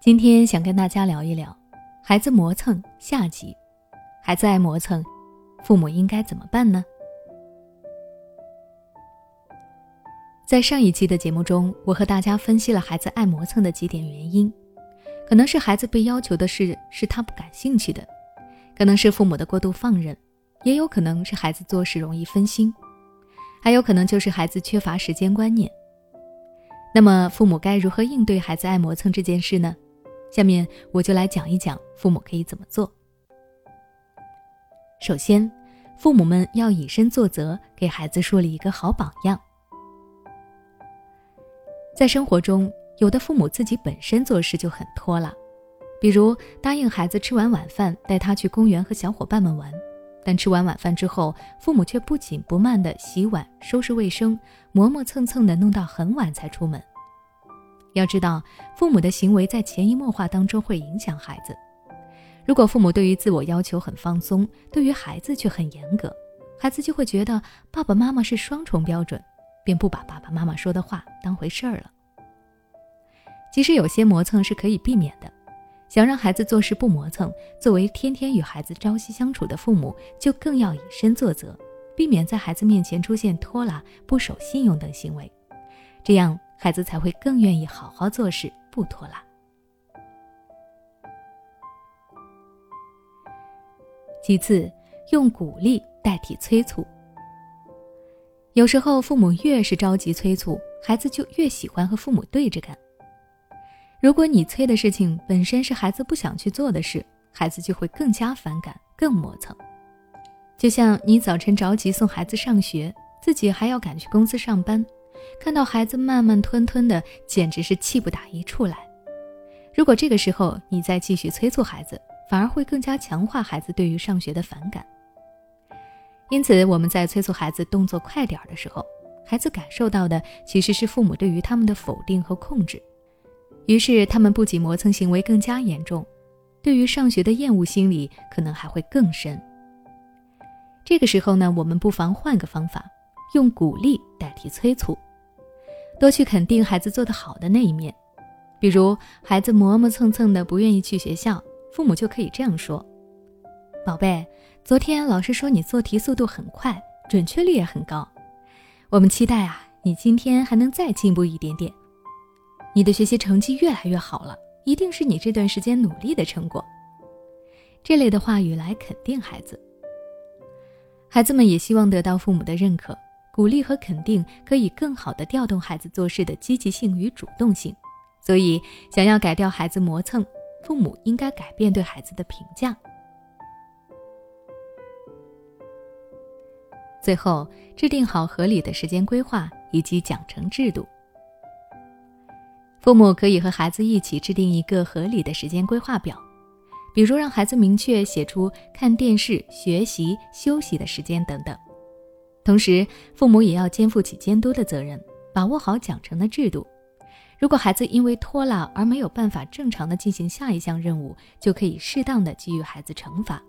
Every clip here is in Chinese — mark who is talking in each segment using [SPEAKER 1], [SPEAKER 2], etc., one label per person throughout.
[SPEAKER 1] 今天想跟大家聊一聊孩子磨蹭下集。孩子爱磨蹭，父母应该怎么办呢？在上一期的节目中，我和大家分析了孩子爱磨蹭的几点原因，可能是孩子被要求的事是他不感兴趣的，可能是父母的过度放任，也有可能是孩子做事容易分心，还有可能就是孩子缺乏时间观念。那么，父母该如何应对孩子爱磨蹭这件事呢？下面我就来讲一讲父母可以怎么做。首先，父母们要以身作则，给孩子树立一个好榜样。在生活中，有的父母自己本身做事就很拖拉，比如答应孩子吃完晚饭带他去公园和小伙伴们玩，但吃完晚饭之后，父母却不紧不慢地洗碗、收拾卫生，磨磨蹭蹭地弄到很晚才出门。要知道，父母的行为在潜移默化当中会影响孩子。如果父母对于自我要求很放松，对于孩子却很严格，孩子就会觉得爸爸妈妈是双重标准，便不把爸爸妈妈说的话当回事儿了。其实有些磨蹭是可以避免的。想让孩子做事不磨蹭，作为天天与孩子朝夕相处的父母，就更要以身作则，避免在孩子面前出现拖拉、不守信用等行为，这样。孩子才会更愿意好好做事，不拖拉。其次，用鼓励代替催促。有时候，父母越是着急催促，孩子就越喜欢和父母对着干。如果你催的事情本身是孩子不想去做的事，孩子就会更加反感，更磨蹭。就像你早晨着急送孩子上学，自己还要赶去公司上班。看到孩子慢慢吞吞的，简直是气不打一处来。如果这个时候你再继续催促孩子，反而会更加强化孩子对于上学的反感。因此，我们在催促孩子动作快点的时候，孩子感受到的其实是父母对于他们的否定和控制，于是他们不仅磨蹭行为更加严重，对于上学的厌恶心理可能还会更深。这个时候呢，我们不妨换个方法，用鼓励代替催促。多去肯定孩子做得好的那一面，比如孩子磨磨蹭蹭的不愿意去学校，父母就可以这样说：“宝贝，昨天老师说你做题速度很快，准确率也很高，我们期待啊，你今天还能再进步一点点。你的学习成绩越来越好了，一定是你这段时间努力的成果。”这类的话语来肯定孩子，孩子们也希望得到父母的认可。鼓励和肯定可以更好地调动孩子做事的积极性与主动性，所以想要改掉孩子磨蹭，父母应该改变对孩子的评价。最后，制定好合理的时间规划以及奖惩制度。父母可以和孩子一起制定一个合理的时间规划表，比如让孩子明确写出看电视、学习、休息的时间等等。同时，父母也要肩负起监督的责任，把握好奖惩的制度。如果孩子因为拖拉而没有办法正常的进行下一项任务，就可以适当的给予孩子惩罚。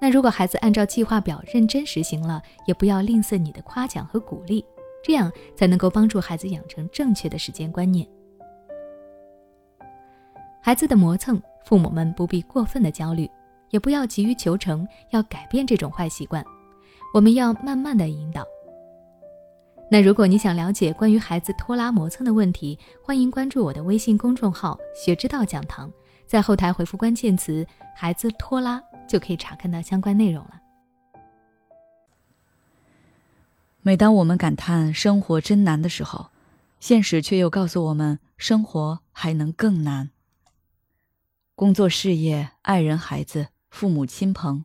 [SPEAKER 1] 那如果孩子按照计划表认真实行了，也不要吝啬你的夸奖和鼓励，这样才能够帮助孩子养成正确的时间观念。孩子的磨蹭，父母们不必过分的焦虑，也不要急于求成，要改变这种坏习惯。我们要慢慢的引导。那如果你想了解关于孩子拖拉磨蹭的问题，欢迎关注我的微信公众号“学之道讲堂”，在后台回复关键词“孩子拖拉”就可以查看到相关内容了。
[SPEAKER 2] 每当我们感叹生活真难的时候，现实却又告诉我们，生活还能更难。工作、事业、爱人、孩子、父母亲朋。